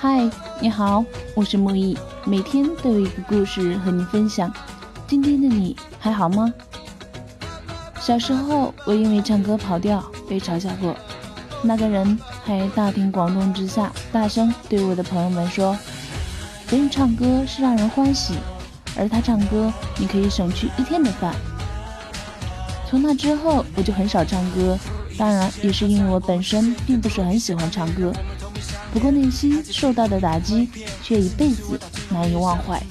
嗨，你好，我是木易，每天都有一个故事和你分享。今天的你还好吗？小时候，我因为唱歌跑调被嘲笑过，那个人还大庭广众之下大声对我的朋友们说：“别人唱歌是让人欢喜，而他唱歌你可以省去一天的饭。”从那之后，我就很少唱歌，当然也是因为我本身并不是很喜欢唱歌。不过内心受到的打击却一辈子难以忘怀。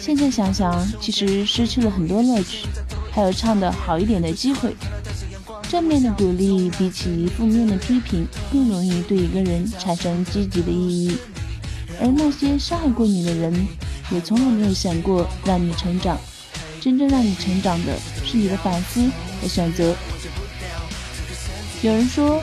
现在想想，其实失去了很多乐趣，还有唱得好一点的机会。正面的鼓励比起负面的批评更容易对一个人产生积极的意义。而那些伤害过你的人，也从来没有想过让你成长。真正让你成长的是你的反思和选择。有人说。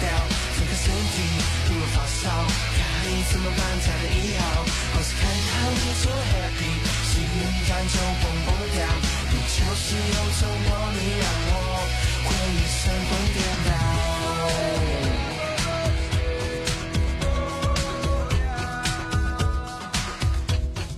掉，整个身体突然发烧，该怎么办才能医好？好是看看你这 happy，心感就蹦蹦跳，你就是有种魔力，让我回忆神魂颠倒。